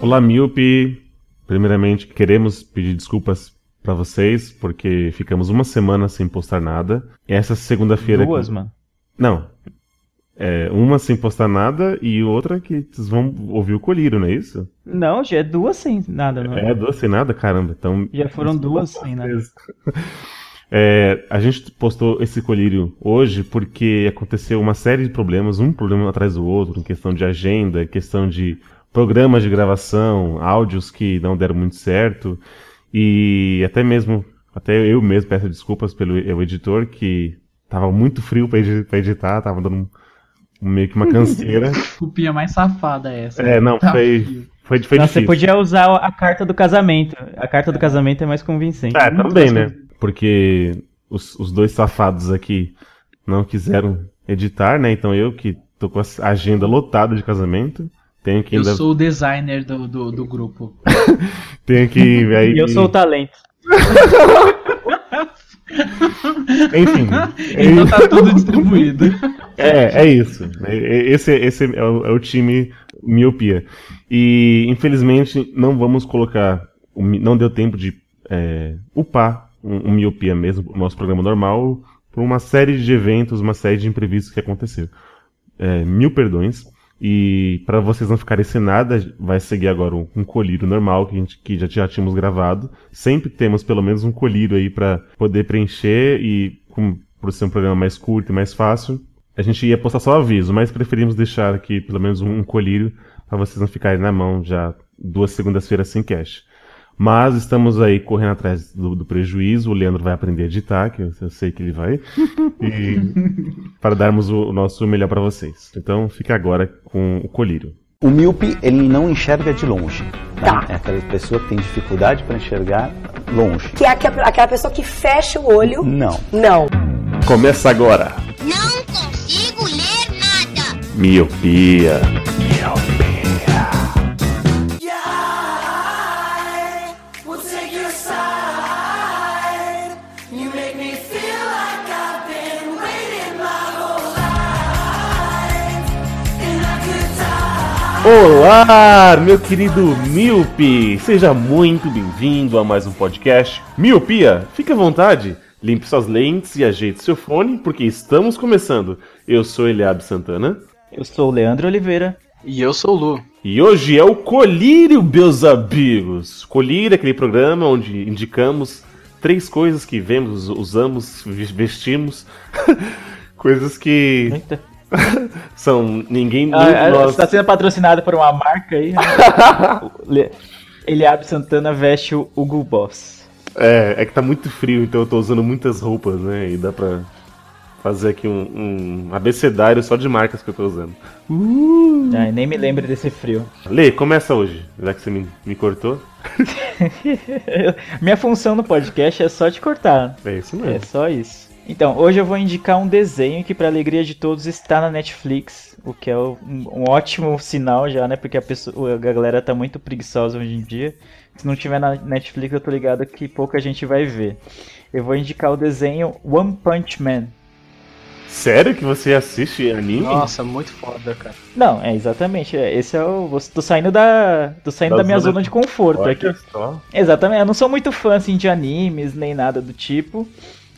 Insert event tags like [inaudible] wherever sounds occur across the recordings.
Olá, Miope. Primeiramente, queremos pedir desculpas para vocês, porque ficamos uma semana sem postar nada. Essa segunda-feira. Duas, mano. Não. É, uma sem postar nada e outra que vocês vão ouvir o colírio, não é isso? Não, já é duas sem nada, não é? É, duas sem nada? Caramba. Então, já foram duas sem nada. [laughs] É, a gente postou esse colírio hoje porque aconteceu uma série de problemas, um problema atrás do outro, em questão de agenda, questão de programas de gravação, áudios que não deram muito certo, e até mesmo, até eu mesmo peço desculpas pelo editor, que tava muito frio para editar, tava dando meio que uma canseira. [laughs] Cupinha mais safada essa. É, não, tá foi, foi, foi não, difícil. Você podia usar a carta do casamento. A carta do casamento é mais convincente. É, também, né? porque os, os dois safados aqui não quiseram editar, né? Então eu que tô com a agenda lotada de casamento. Tenho que ainda... Eu sou o designer do, do, do grupo. [laughs] tenho que. Aí... E eu sou o talento. [laughs] Enfim. [laughs] Então tá tudo distribuído. É, é isso. Esse, esse é, o, é o time miopia. E infelizmente não vamos colocar. Não deu tempo de é, upar um, um miopia mesmo, o nosso programa normal, por uma série de eventos, uma série de imprevistos que aconteceram. É, mil perdões. E para vocês não ficarem sem nada, vai seguir agora um, um colírio normal que, a gente, que já, já tínhamos gravado. Sempre temos pelo menos um colírio aí para poder preencher e, por ser um programa mais curto e mais fácil, a gente ia postar só aviso, mas preferimos deixar aqui pelo menos um, um colírio para vocês não ficarem na mão já duas segundas-feiras sem cash. Mas estamos aí correndo atrás do, do, prejuízo. O Leandro vai aprender a editar, que eu, eu sei que ele vai. [laughs] E para darmos o, o nosso melhor para vocês. Então fica agora com o colírio. O míope, ele não enxerga de longe. Né? Tá. É aquela pessoa que tem dificuldade para enxergar longe. Que é aquela pessoa que fecha o olho. Não. Não. Começa agora. Não consigo ler nada. Miopia. Miopia. Olá, meu querido Miope! Seja muito bem-vindo a mais um podcast. Miopia, fique à vontade, limpe suas lentes e ajeite seu fone, porque estamos começando. Eu sou Eliabe Santana. Eu sou o Leandro Oliveira. E eu sou o Lu. E hoje é o Colírio, meus amigos. Colírio é aquele programa onde indicamos três coisas que vemos, usamos, vestimos. [laughs] coisas que. Eita. [laughs] São ninguém. Ah, nós... Está sendo patrocinado por uma marca aí. Né? [laughs] Eliabe Santana veste o Hugo Boss. É, é que tá muito frio, então eu tô usando muitas roupas, né? E dá pra fazer aqui um, um abecedário só de marcas que eu tô usando. Uh! Ai, nem me lembro desse frio. Lê, começa hoje, já que você me, me cortou. [laughs] Minha função no podcast é só te cortar. É isso mesmo. É só isso. Então, hoje eu vou indicar um desenho que, para alegria de todos, está na Netflix, o que é um, um, ótimo sinal já, né? Porque a, pessoa, a galera tá muito preguiçosa hoje em dia. Se não tiver na Netflix, eu tô ligado que pouca gente vai ver. Eu vou indicar o desenho One Punch Man. Sério que você assiste anime? Nossa, muito foda, cara. Não, é exatamente. É, esse é o. Tô saindo da. Tô saindo da, da minha zona de conforto aqui. Só. Exatamente. Eu não sou muito fã assim, de animes, nem nada do tipo.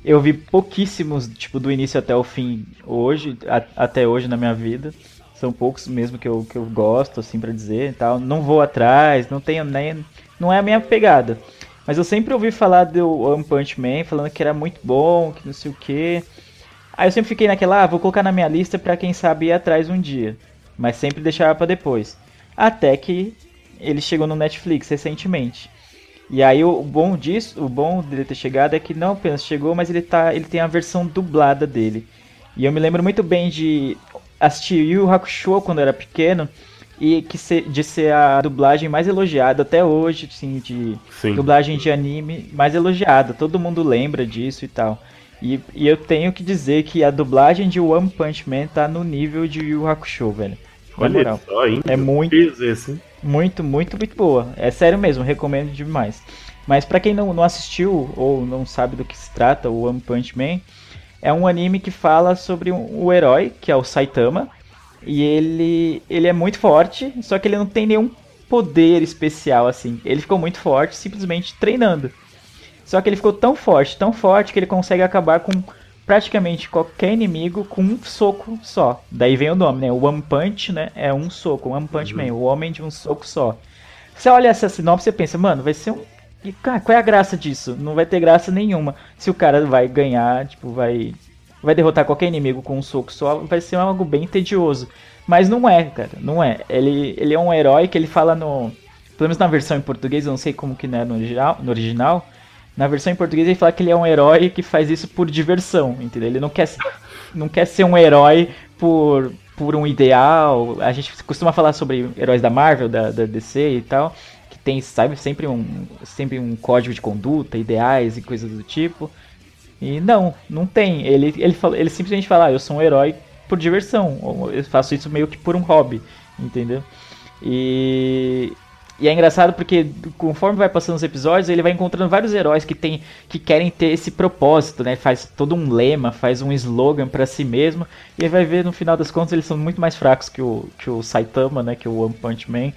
Eu vi pouquíssimos, tipo, do início até o fim hoje, a, até hoje na minha vida. São poucos mesmo que eu, que eu gosto, assim, para dizer tal. Não vou atrás, não tenho nem. Não é a minha pegada. Mas eu sempre ouvi falar do One Punch Man, falando que era muito bom, que não sei o que. Aí eu sempre fiquei naquela, ah, vou colocar na minha lista pra quem sabe ir atrás um dia. Mas sempre deixava para depois. Até que ele chegou no Netflix recentemente. E aí o bom disso, o bom dele ter chegado é que não apenas chegou, mas ele tá, ele tem a versão dublada dele. E eu me lembro muito bem de assistir Yu Hakusho quando eu era pequeno e que se, de ser a dublagem mais elogiada até hoje, assim, de Sim. dublagem de anime mais elogiada. Todo mundo lembra disso e tal. E, e, eu tenho que dizer que a dublagem de One Punch Man tá no nível de Yu Hakusho, velho. Olha só, hein? É muito. Esse. Muito, muito, muito boa. É sério mesmo, recomendo demais. Mas para quem não, não assistiu ou não sabe do que se trata, o One Punch Man é um anime que fala sobre um, o herói, que é o Saitama. E ele, ele é muito forte, só que ele não tem nenhum poder especial assim. Ele ficou muito forte simplesmente treinando. Só que ele ficou tão forte, tão forte que ele consegue acabar com praticamente qualquer inimigo com um soco só. Daí vem o nome, né? O One Punch, né? É um soco, One Punch uhum. Man, o homem de um soco só. Você olha essa sinopse e pensa, mano, vai ser um. E, cara, qual é a graça disso? Não vai ter graça nenhuma. Se o cara vai ganhar, tipo, vai. Vai derrotar qualquer inimigo com um soco só, vai ser algo bem tedioso. Mas não é, cara, não é. Ele, ele é um herói que ele fala no. Pelo menos na versão em português, eu não sei como que não é no original, no original na versão em português ele fala que ele é um herói que faz isso por diversão, entendeu? Ele não quer, não quer ser um herói por, por um ideal. A gente costuma falar sobre heróis da Marvel, da, da DC e tal, que tem, sabe, sempre um, sempre um código de conduta, ideais e coisas do tipo. E não, não tem. Ele, ele, ele simplesmente fala, ah, eu sou um herói por diversão. Eu faço isso meio que por um hobby, entendeu? E e é engraçado porque conforme vai passando os episódios, ele vai encontrando vários heróis que tem que querem ter esse propósito, né? Faz todo um lema, faz um slogan para si mesmo, e vai ver no final das contas eles são muito mais fracos que o que o Saitama, né, que o One Punch Man.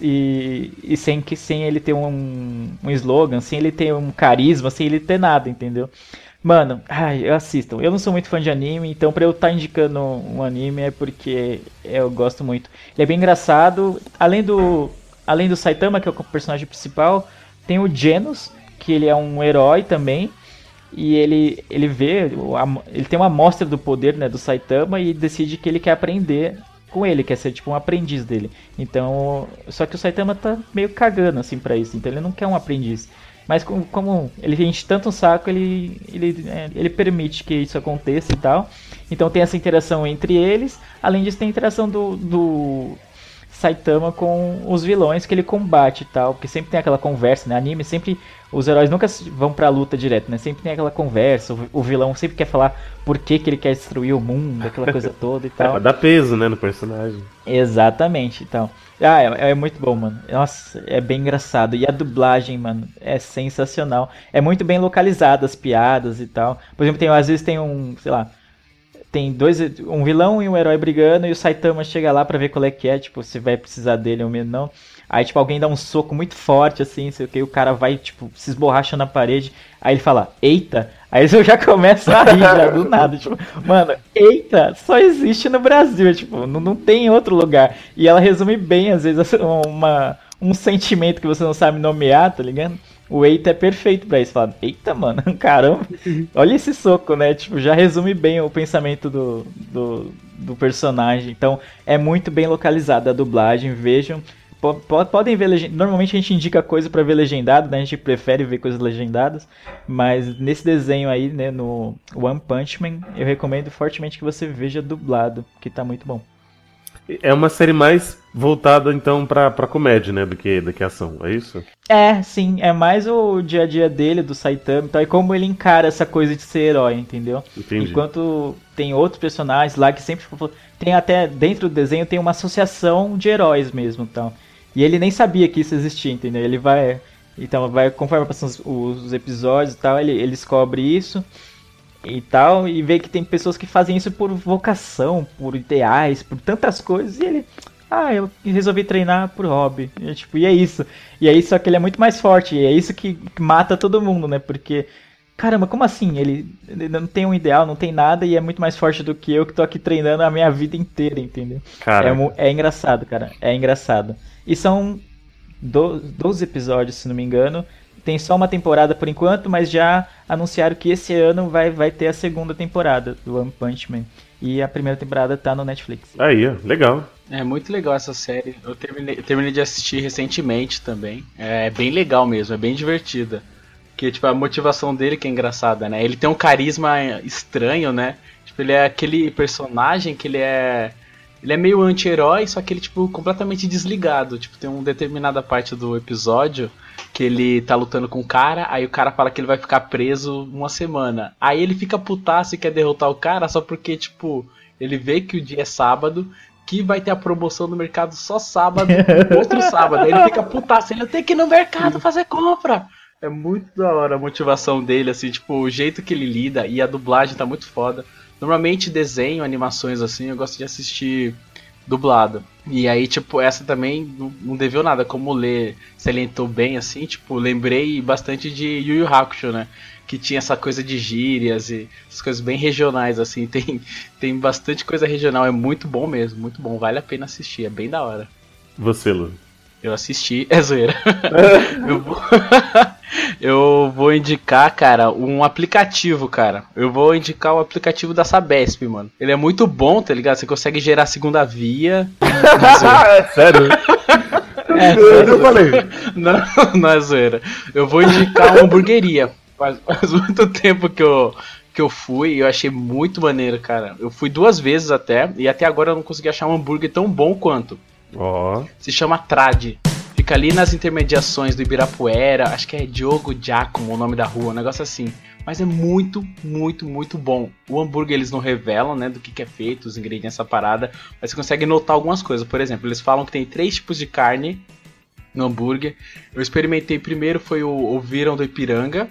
E, e sem que sem ele ter um, um slogan, sem ele ter um carisma, sem ele ter nada, entendeu? Mano, ai, eu assisto. Eu não sou muito fã de anime, então pra eu estar tá indicando um anime é porque eu gosto muito. Ele é bem engraçado. Além do, além do Saitama, que é o personagem principal, tem o Genos, que ele é um herói também. E ele, ele vê, ele tem uma amostra do poder né, do Saitama e decide que ele quer aprender com ele, quer ser tipo um aprendiz dele. Então, só que o Saitama tá meio cagando assim para isso, então ele não quer um aprendiz. Mas como, como ele enche tanto um saco, ele, ele, é, ele permite que isso aconteça e tal. Então tem essa interação entre eles. Além disso, tem a interação do, do, Saitama com os vilões que ele combate e tal, porque sempre tem aquela conversa, né? Anime sempre os heróis nunca vão pra luta direto, né? Sempre tem aquela conversa, o, vilão sempre quer falar por que, que ele quer destruir o mundo, aquela [laughs] coisa toda e tal. É, pra dar peso, né, no personagem. Exatamente, então. Ah, é, é, muito bom, mano. Nossa, é bem engraçado. E a dublagem, mano, é sensacional. É muito bem localizada as piadas e tal. Por exemplo, tem, às vezes tem um, sei lá, tem dois, um vilão e um herói brigando e o Saitama chega lá para ver qual é que é, tipo, se vai precisar dele ou não. Aí, tipo, alguém dá um soco muito forte, assim, sei o que, o cara vai, tipo, se esborracha na parede. Aí ele fala, eita! Aí [laughs] eu já começo a rir já do nada. Tipo, mano, eita, só existe no Brasil, tipo, não, não tem em outro lugar. E ela resume bem, às vezes, [laughs] uma, um sentimento que você não sabe nomear, tá ligado? O Eita é perfeito pra isso. Fala, eita, mano, [laughs] caramba, olha esse soco, né? Tipo, já resume bem o pensamento do, do, do personagem. Então, é muito bem localizada a dublagem. Vejam, podem ver legend... normalmente a gente indica coisa para ver legendado né? a gente prefere ver coisas legendadas mas nesse desenho aí né no One Punch Man eu recomendo fortemente que você veja dublado que tá muito bom é uma série mais voltada, então, pra, pra comédia, né? Do que, do que ação, é isso? É, sim. É mais o dia a dia dele, do Saitama então, e como ele encara essa coisa de ser herói, entendeu? Entendi. Enquanto tem outros personagens lá que sempre. Tem até. Dentro do desenho tem uma associação de heróis mesmo, então. E ele nem sabia que isso existia, entendeu? Ele vai. Então, vai, conforme passam os, os episódios e tal, ele, ele descobre isso e tal, e vê que tem pessoas que fazem isso por vocação, por ideais, por tantas coisas, e ele, ah, eu resolvi treinar por hobby. E, tipo, e é isso. E é isso, só que ele é muito mais forte, e é isso que mata todo mundo, né? Porque, caramba, como assim? Ele, ele não tem um ideal, não tem nada, e é muito mais forte do que eu que tô aqui treinando a minha vida inteira, entendeu? É, é engraçado, cara. É engraçado. E são 12 episódios, se não me engano tem só uma temporada por enquanto, mas já anunciaram que esse ano vai, vai ter a segunda temporada do One Punch Man. E a primeira temporada tá no Netflix. Aí, legal. É muito legal essa série. Eu terminei, terminei de assistir recentemente também. É, é bem legal mesmo, é bem divertida. Porque, tipo, a motivação dele que é engraçada, né? Ele tem um carisma estranho, né? Tipo, ele é aquele personagem que ele é. Ele é meio anti-herói, só que ele, tipo, completamente desligado. Tipo, tem uma determinada parte do episódio que ele tá lutando com o cara, aí o cara fala que ele vai ficar preso uma semana. Aí ele fica putaço e quer derrotar o cara só porque, tipo, ele vê que o dia é sábado, que vai ter a promoção no mercado só sábado, [laughs] outro sábado. Aí ele fica putaço, ele tem que ir no mercado fazer compra. É muito da hora a motivação dele, assim, tipo, o jeito que ele lida e a dublagem tá muito foda. Normalmente desenho, animações assim, eu gosto de assistir dublado. E aí, tipo, essa também não, não deveu nada. Como o Lê salientou bem, assim, tipo, lembrei bastante de Yu Yu Hakusho, né? Que tinha essa coisa de gírias e essas coisas bem regionais, assim. [laughs] Tem, tem bastante coisa regional, é muito bom mesmo, muito bom. Vale a pena assistir, é bem da hora. Você, Lu. Eu assisti, [laughs] é zoeira. [laughs] eu, vou... eu vou indicar, cara, um aplicativo, cara. Eu vou indicar o aplicativo da Sabesp, mano. Ele é muito bom, tá ligado? Você consegue gerar segunda via. [laughs] sério? É, eu falei. [laughs] Não, não é zoeira. Eu vou indicar uma hamburgueria. Faz, faz muito tempo que eu, que eu fui e eu achei muito maneiro, cara. Eu fui duas vezes até, e até agora eu não consegui achar um hambúrguer tão bom quanto. Ó. Se chama Trad. Fica ali nas intermediações do Ibirapuera. Acho que é Diogo Giacomo o nome da rua, um negócio assim. Mas é muito, muito, muito bom. O hambúrguer eles não revelam, né, do que, que é feito, os ingredientes dessa parada. Mas você consegue notar algumas coisas. Por exemplo, eles falam que tem três tipos de carne no hambúrguer. Eu experimentei primeiro foi o, o Viram do Ipiranga,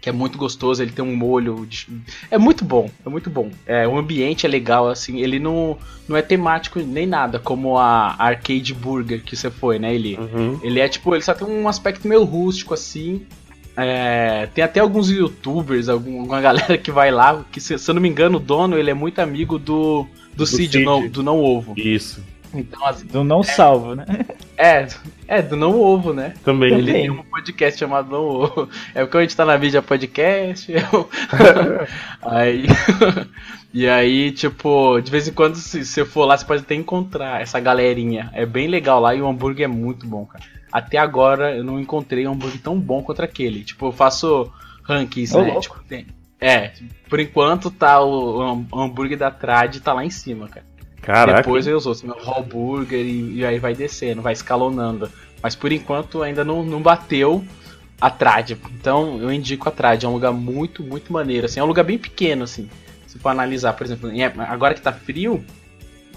que é muito gostoso, ele tem um molho. De... É muito bom, é muito bom. É, o ambiente é legal, assim, ele não, não é temático nem nada, como a Arcade Burger que você foi, né, ele? Uhum. Ele é tipo, ele só tem um aspecto meio rústico, assim. É, tem até alguns youtubers, alguma [laughs] galera que vai lá, que se, se eu não me engano, o dono ele é muito amigo do, do, Cid, Cid. Não, do Não Ovo. Isso. Então, assim, Do não salvo, né? é, é, do Não Ovo, né? Também. Ele Também. tem um podcast chamado Não Ovo. É porque a gente tá na mídia podcast. [laughs] eu- aí. [laughs] e aí, tipo, de vez em quando, se você for lá, você pode até encontrar essa galerinha. É bem legal lá e o hambúrguer é muito bom, cara. Até agora eu não encontrei um hambúrguer tão bom contra aquele. Tipo, eu faço rankings, né? Tipo, tem- É, por enquanto tá o hambúrguer da Trad tá lá em cima, cara. Caraca. Depois vem os outros, meu raw burger e, e aí vai descendo, vai escalonando. Mas por enquanto ainda não, não bateu a Trad. Então eu indico a Trad, é um lugar muito, muito maneiro. Assim, é um lugar bem pequeno, assim. Se for analisar, por exemplo, em época- agora que tá frio,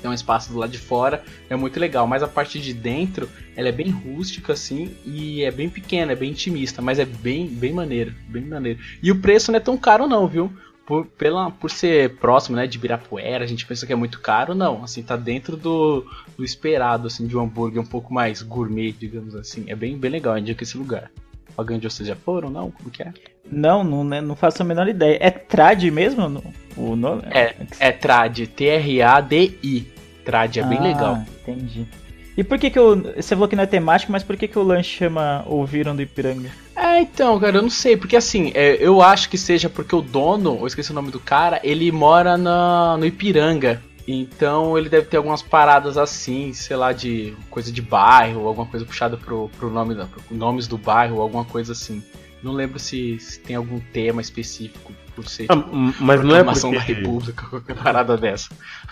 tem um espaço do lado de fora, é muito legal. Mas a parte de dentro, ela é bem rústica, assim, e é bem pequena, é bem intimista, mas é bem, bem maneiro, bem maneiro. E o preço não é tão caro não, viu? Por, pela, por ser próximo, né, de Ibirapuera, a gente pensa que é muito caro, não. Assim, tá dentro do, do esperado, assim, de um hambúrguer um pouco mais gourmet, digamos assim. É bem, bem legal, eu indico esse lugar. Alguém de vocês já foram, não? Como que é? Não, não, né, não faço a menor ideia. É Trad mesmo o nome? É, é Trad, T-R-A-D-I. Trad, é bem Ah, legal. Entendi. E por que que o... Você falou que não é temático, mas por que que o lanche chama Ouviram do Ipiranga? É, então, cara, eu não sei, porque assim, é, eu acho que seja porque o dono, eu esqueci o nome do cara, ele mora na, no Ipiranga. Então ele deve ter algumas paradas assim, sei lá, de coisa de bairro, alguma coisa puxada pro, pro nome pro nomes do bairro, alguma coisa assim. Não lembro se, se tem algum tema específico por ser Ah, tipo, mas não é proclamação da porque... República, qualquer parada dessa.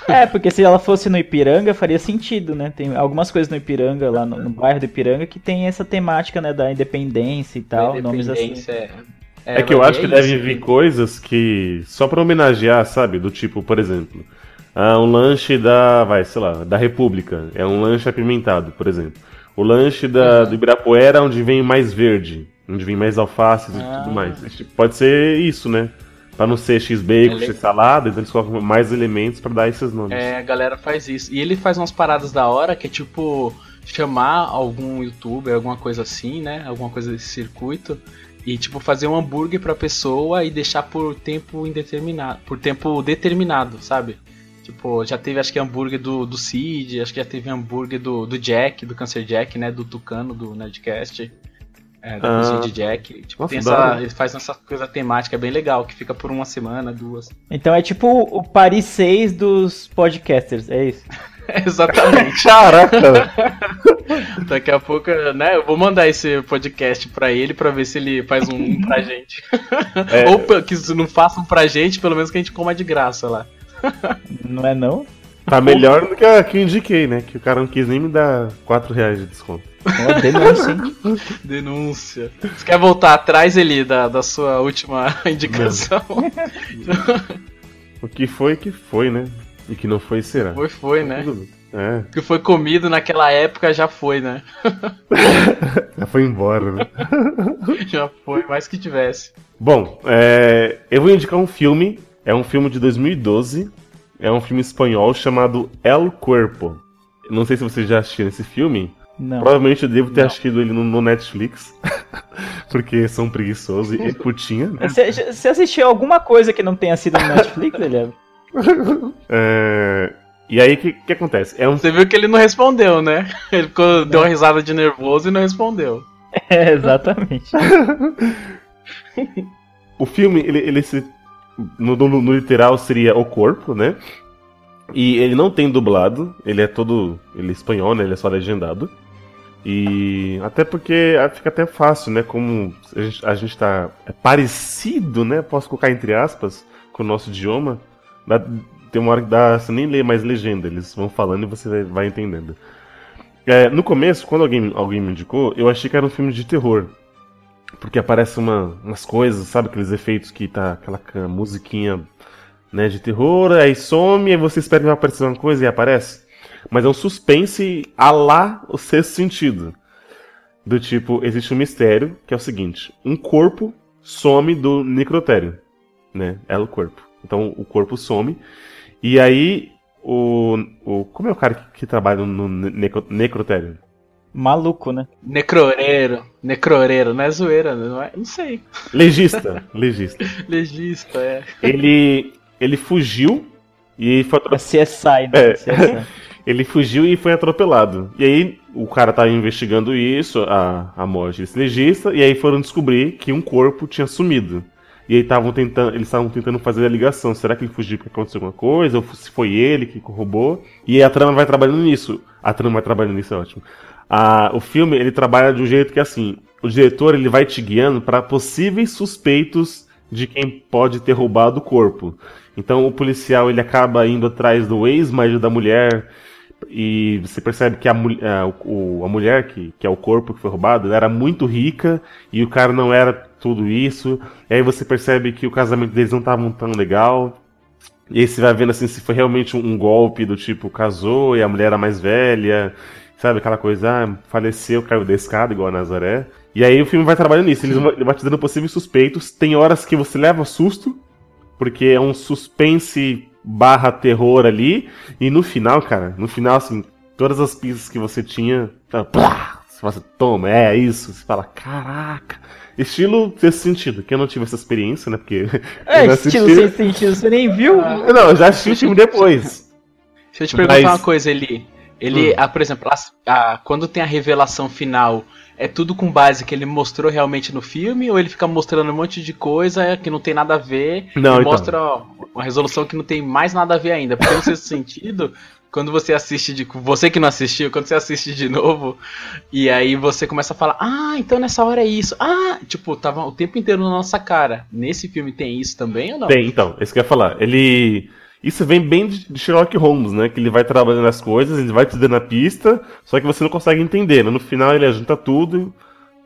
É, porque se ela fosse no Ipiranga, faria sentido, né? Tem algumas coisas no Ipiranga, lá no, no bairro do Ipiranga, que tem essa temática, né, da independência e tal, nomes assim. Independência, É, que mas eu acho que é devem isso. vir coisas que. Só pra homenagear, sabe? Do tipo, por exemplo. Ah, um lanche da. Vai, sei lá, da República. É um lanche apimentado, por exemplo. O lanche da, do Ibirapuera, onde vem mais verde. Onde vem mais alfaces e Ah. tudo mais. Esse tipo, Pode ser isso, né? Pra não ser X-bacon, Ele- X-salada, então eles colocam mais elementos pra dar esses nomes. É, a galera faz isso. E ele faz umas paradas da hora que é tipo chamar algum youtuber, alguma coisa assim, né? Alguma coisa desse circuito. E tipo fazer um hambúrguer pra pessoa e deixar por tempo indeterminado. Por tempo determinado, sabe? Tipo, já teve acho que hambúrguer do, do Cid, acho que já teve hambúrguer do, do Jack, do Cancer Jack, né? Do Tucano, do Nerdcast. É, da Ah. cozinha de Jack. Tipo, Nossa, essa, ele faz essa coisa temática bem legal, que fica por uma semana, duas. Então é tipo o Paris 6 dos podcasters, é isso? [laughs] Exatamente. Caraca! [laughs] Daqui a pouco, né? Eu vou mandar esse podcast pra ele pra ver se ele faz um, [laughs] pra gente. É. Ou que se não façam pra gente, pelo menos que a gente coma de graça lá. Não é não? Tá melhor do que a que eu indiquei, né? Que o cara não quis nem me dar 4 reais de desconto. Ó, denúncia, hein? [laughs] Denúncia. Você quer voltar atrás, Eli, da, da sua última [laughs] indicação? O que foi, que foi, né? E que não foi, será. Foi, foi, né? É, O que foi comido naquela época já foi, né? [laughs] já foi embora, né? Já foi, mais que tivesse. Bom, é, eu vou indicar um filme. É um filme de 2012. É um filme espanhol chamado El Cuerpo. não sei se vocês já assistiram esse filme. Não. Provavelmente eu devo ter Não. assistido ele no, no Netflix. [laughs] porque são preguiçosos e putinha, né? Você, você assistiu alguma coisa que não tenha sido no Netflix, Eliab? [laughs] É, E aí, o que, que acontece? É um Você viu que ele não respondeu, né? Ele ficou, deu uma risada de nervoso e não respondeu. [laughs] É, exatamente. O filme, ele, ele se. No, no- no literal seria o corpo, né? E ele não tem dublado, ele é todo. Ele é espanhol, né? Ele é só legendado. E. Até porque ah, fica até fácil, né? Como a gente, a gente tá. É parecido, né? Posso colocar entre aspas, com o nosso idioma. Dá- tem uma hora que dá. Você nem lê mais legenda, eles vão falando e você vai entendendo. É, no começo, quando alguém, alguém me indicou, eu achei que era um filme de terror. Porque aparece uma, umas coisas, sabe? Aqueles efeitos que tá aquela musiquinha né, de terror, aí some, aí você espera que vai aparecer uma coisa e aparece. Mas é um suspense a lá o sexto sentido. Do tipo, existe um mistério, que é o seguinte: um corpo some do necrotério. Né? É o corpo. Então o corpo some. E aí, o. o como é o cara que, que trabalha no necro- necrotério? Maluco, né? Necroreiro. Necroreiro, não é zoeira, não é? Não sei. Legista. legista. [laughs] Legista, é. Ele, ele fugiu e foi É atro- CSI, né? É. CSI. [laughs] ele fugiu e foi atropelado. E aí o cara tava investigando isso, a, a morte desse legista, e aí foram descobrir que um corpo tinha sumido. E aí estavam tentando, eles estavam tentando fazer a ligação. Será que ele fugiu porque aconteceu alguma coisa? Ou se foi ele que roubou? E aí a trama vai trabalhando nisso. A trama vai trabalhando nisso, é ótimo. A, o filme, ele trabalha de um jeito que é assim, o diretor ele vai te guiando para possíveis suspeitos de quem pode ter roubado o corpo. Então o policial ele acaba indo atrás do ex-marido da mulher e você percebe que a, a, o- a mulher que, que é o corpo que foi roubado era muito rica e o cara não era tudo isso. E aí você percebe que o casamento deles não estava tão legal. E aí você vai vendo assim se foi realmente um, um golpe do tipo casou e a mulher era mais velha, sabe aquela coisa, ah, faleceu, caiu da escada igual a Nazaré. E aí o filme vai trabalhando nisso, eles vão- te dando possíveis suspeitos. Tem horas que você leva susto, porque é um suspense barra terror ali. E no final, cara, no final, assim, todas as pistas que você tinha, tá, plá, você fala assim, toma, é isso. Você fala, caraca. Estilo desse sentido, que eu não tive essa experiência, né? Porque. É, [laughs] estilo sem sentido, você nem viu? Não, eu já assisti o filme depois. [laughs] Deixa eu te perguntar Mas- uma coisa, Eli. Ele, Hum. ah, por exemplo, as- ah, quando tem a revelação final, é tudo com base que ele mostrou realmente no filme? Ou ele fica mostrando um monte de coisa que não tem nada a ver Não, e então. mostra ó, uma resolução que não tem mais nada a ver ainda? Porque no sexto [laughs] sentido, quando você assiste de. Você que não assistiu, quando você assiste de novo, e aí você começa a falar, ah, então nessa hora é isso. Ah, tipo, tava o tempo inteiro na nossa cara. Nesse filme tem isso também ou não? Tem, então, isso que eu ia falar. Ele. Isso vem bem de Sherlock Holmes, né? Que ele vai trabalhando as coisas, ele vai te dando a pista, só que você não consegue entender. né? No final ele junta tudo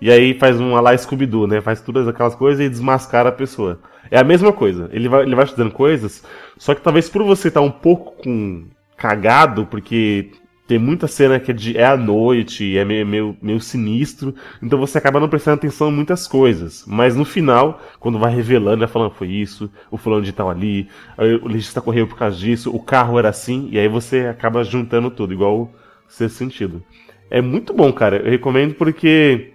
e aí faz um lá Scooby-Doo, né? Faz todas aquelas coisas e desmascara a pessoa. É a mesma coisa. Ele vai, ele vai te dando coisas, só que talvez por você estar um pouco com cagado, porque tem muita cena que é, de, é à noite, é meio, meio, meio sinistro, então você acaba não prestando atenção em muitas coisas. Mas no final, quando vai revelando, vai falando, foi isso, o fulano de tal ali, o legista correu por causa disso, o carro era assim, e aí você acaba juntando tudo, igual o sexto sentido. É muito bom, cara. Eu recomendo porque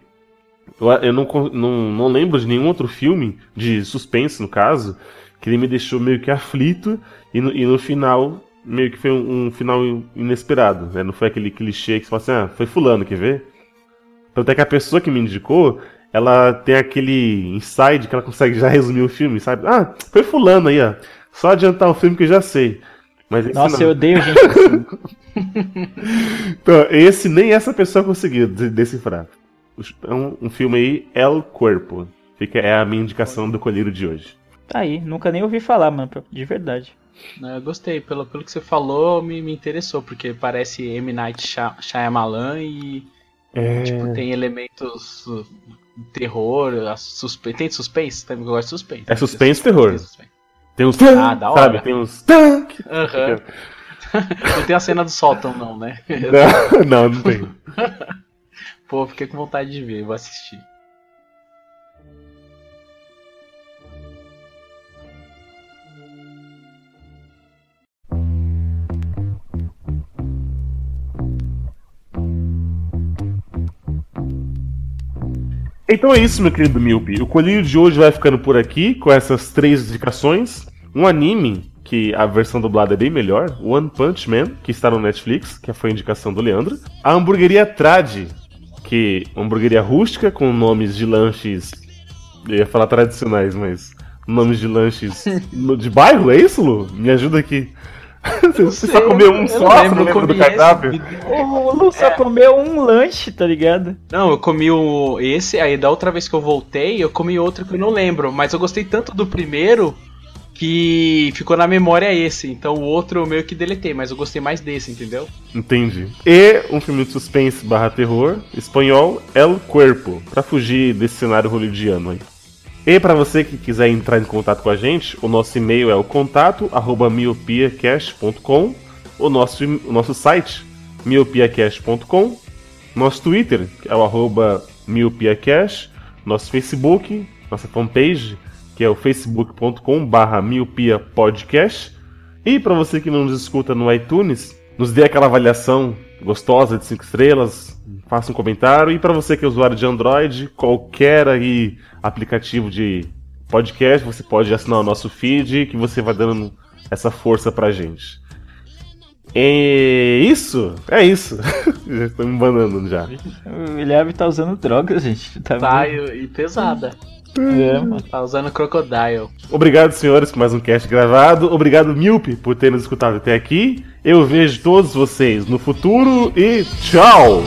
eu, eu não, não, não lembro de nenhum outro filme, de suspense no caso, que ele me deixou meio que aflito e no, e no final, meio que foi um, um final inesperado. Né? Não foi aquele clichê que você fala assim, ah, foi fulano, quer ver? Tanto é que a pessoa que me indicou, ela tem aquele inside que ela consegue já [laughs] resumir o filme, sabe? Ah, foi fulano aí, ó. Só adiantar o filme que eu já sei. Mas Nossa, não. eu odeio gente assim. [laughs] Então, esse nem essa pessoa conseguiu de- decifrar. É um, um filme aí, El Corpo. Fica, é a minha indicação do colírio de hoje. Tá aí, nunca nem ouvi falar, mano, de verdade. Né, Eu gostei, pelo, pelo que você falou, me, me interessou, porque parece M. Night Shy- Shyamalan e É. tipo, tem elementos uh, terror, suspe... tem suspense? Também eu gosto de suspense. É suspense e terror. Tem suspense. Tem uns. Ah, da hora. Sabe? Tem uns. Não, Aham. [laughs] não tem a cena do sótão, não, né? não, [laughs] não tem. [laughs] Pô, fiquei com vontade de ver, vou assistir. Então é isso, meu querido Milpe. O colírio de hoje vai ficando por aqui com essas três indicações. Um anime que a versão dublada é bem melhor, One Punch Man, que está no Netflix, que foi a indicação do Leandro. A hamburgueria Trad, que é uma hamburgueria rústica com nomes de lanches. Eu ia falar tradicionais, mas. Nomes de lanches [laughs] de bairro, é isso, Lu? Me ajuda aqui. [laughs] Você só comeu um só, lembro, você não lembra do cardápio? O Lu só é. comeu um lanche, tá ligado? Não, eu comi o, esse, aí da outra vez que eu voltei, eu comi outro que eu não lembro. Mas eu gostei tanto do primeiro que ficou na memória esse. Então o outro eu meio que deletei, mas eu gostei mais desse, entendeu? Entendi. E um filme de suspense barra terror, espanhol, El Cuerpo, pra fugir desse cenário hollywoodiano aí. E para você que quiser entrar em contato com a gente, o nosso e-mail é o contato arroba miopiacast.com, o nosso, o nosso site miopiacast.com, nosso Twitter, que é o arroba miopiacast, nosso Facebook, nossa fanpage, que é o facebook.com barra miopia podcast. E para você que não nos escuta no iTunes, nos dê aquela avaliação gostosa de 5 estrelas, faça um comentário. E para você que é usuário de Android, qualquer aí aplicativo de podcast, você pode assinar o nosso feed que você vai dando essa força pra gente. É isso? É isso. [laughs] já estamos me banando já. O Guilherme tá usando drogas, gente. Tá, tá e, e pesada. É, mano. Tá usando Crocodile. Obrigado, senhores, por mais um cast gravado. Obrigado, Milpe, por ter nos escutado até aqui. Eu vejo todos vocês no futuro e tchau!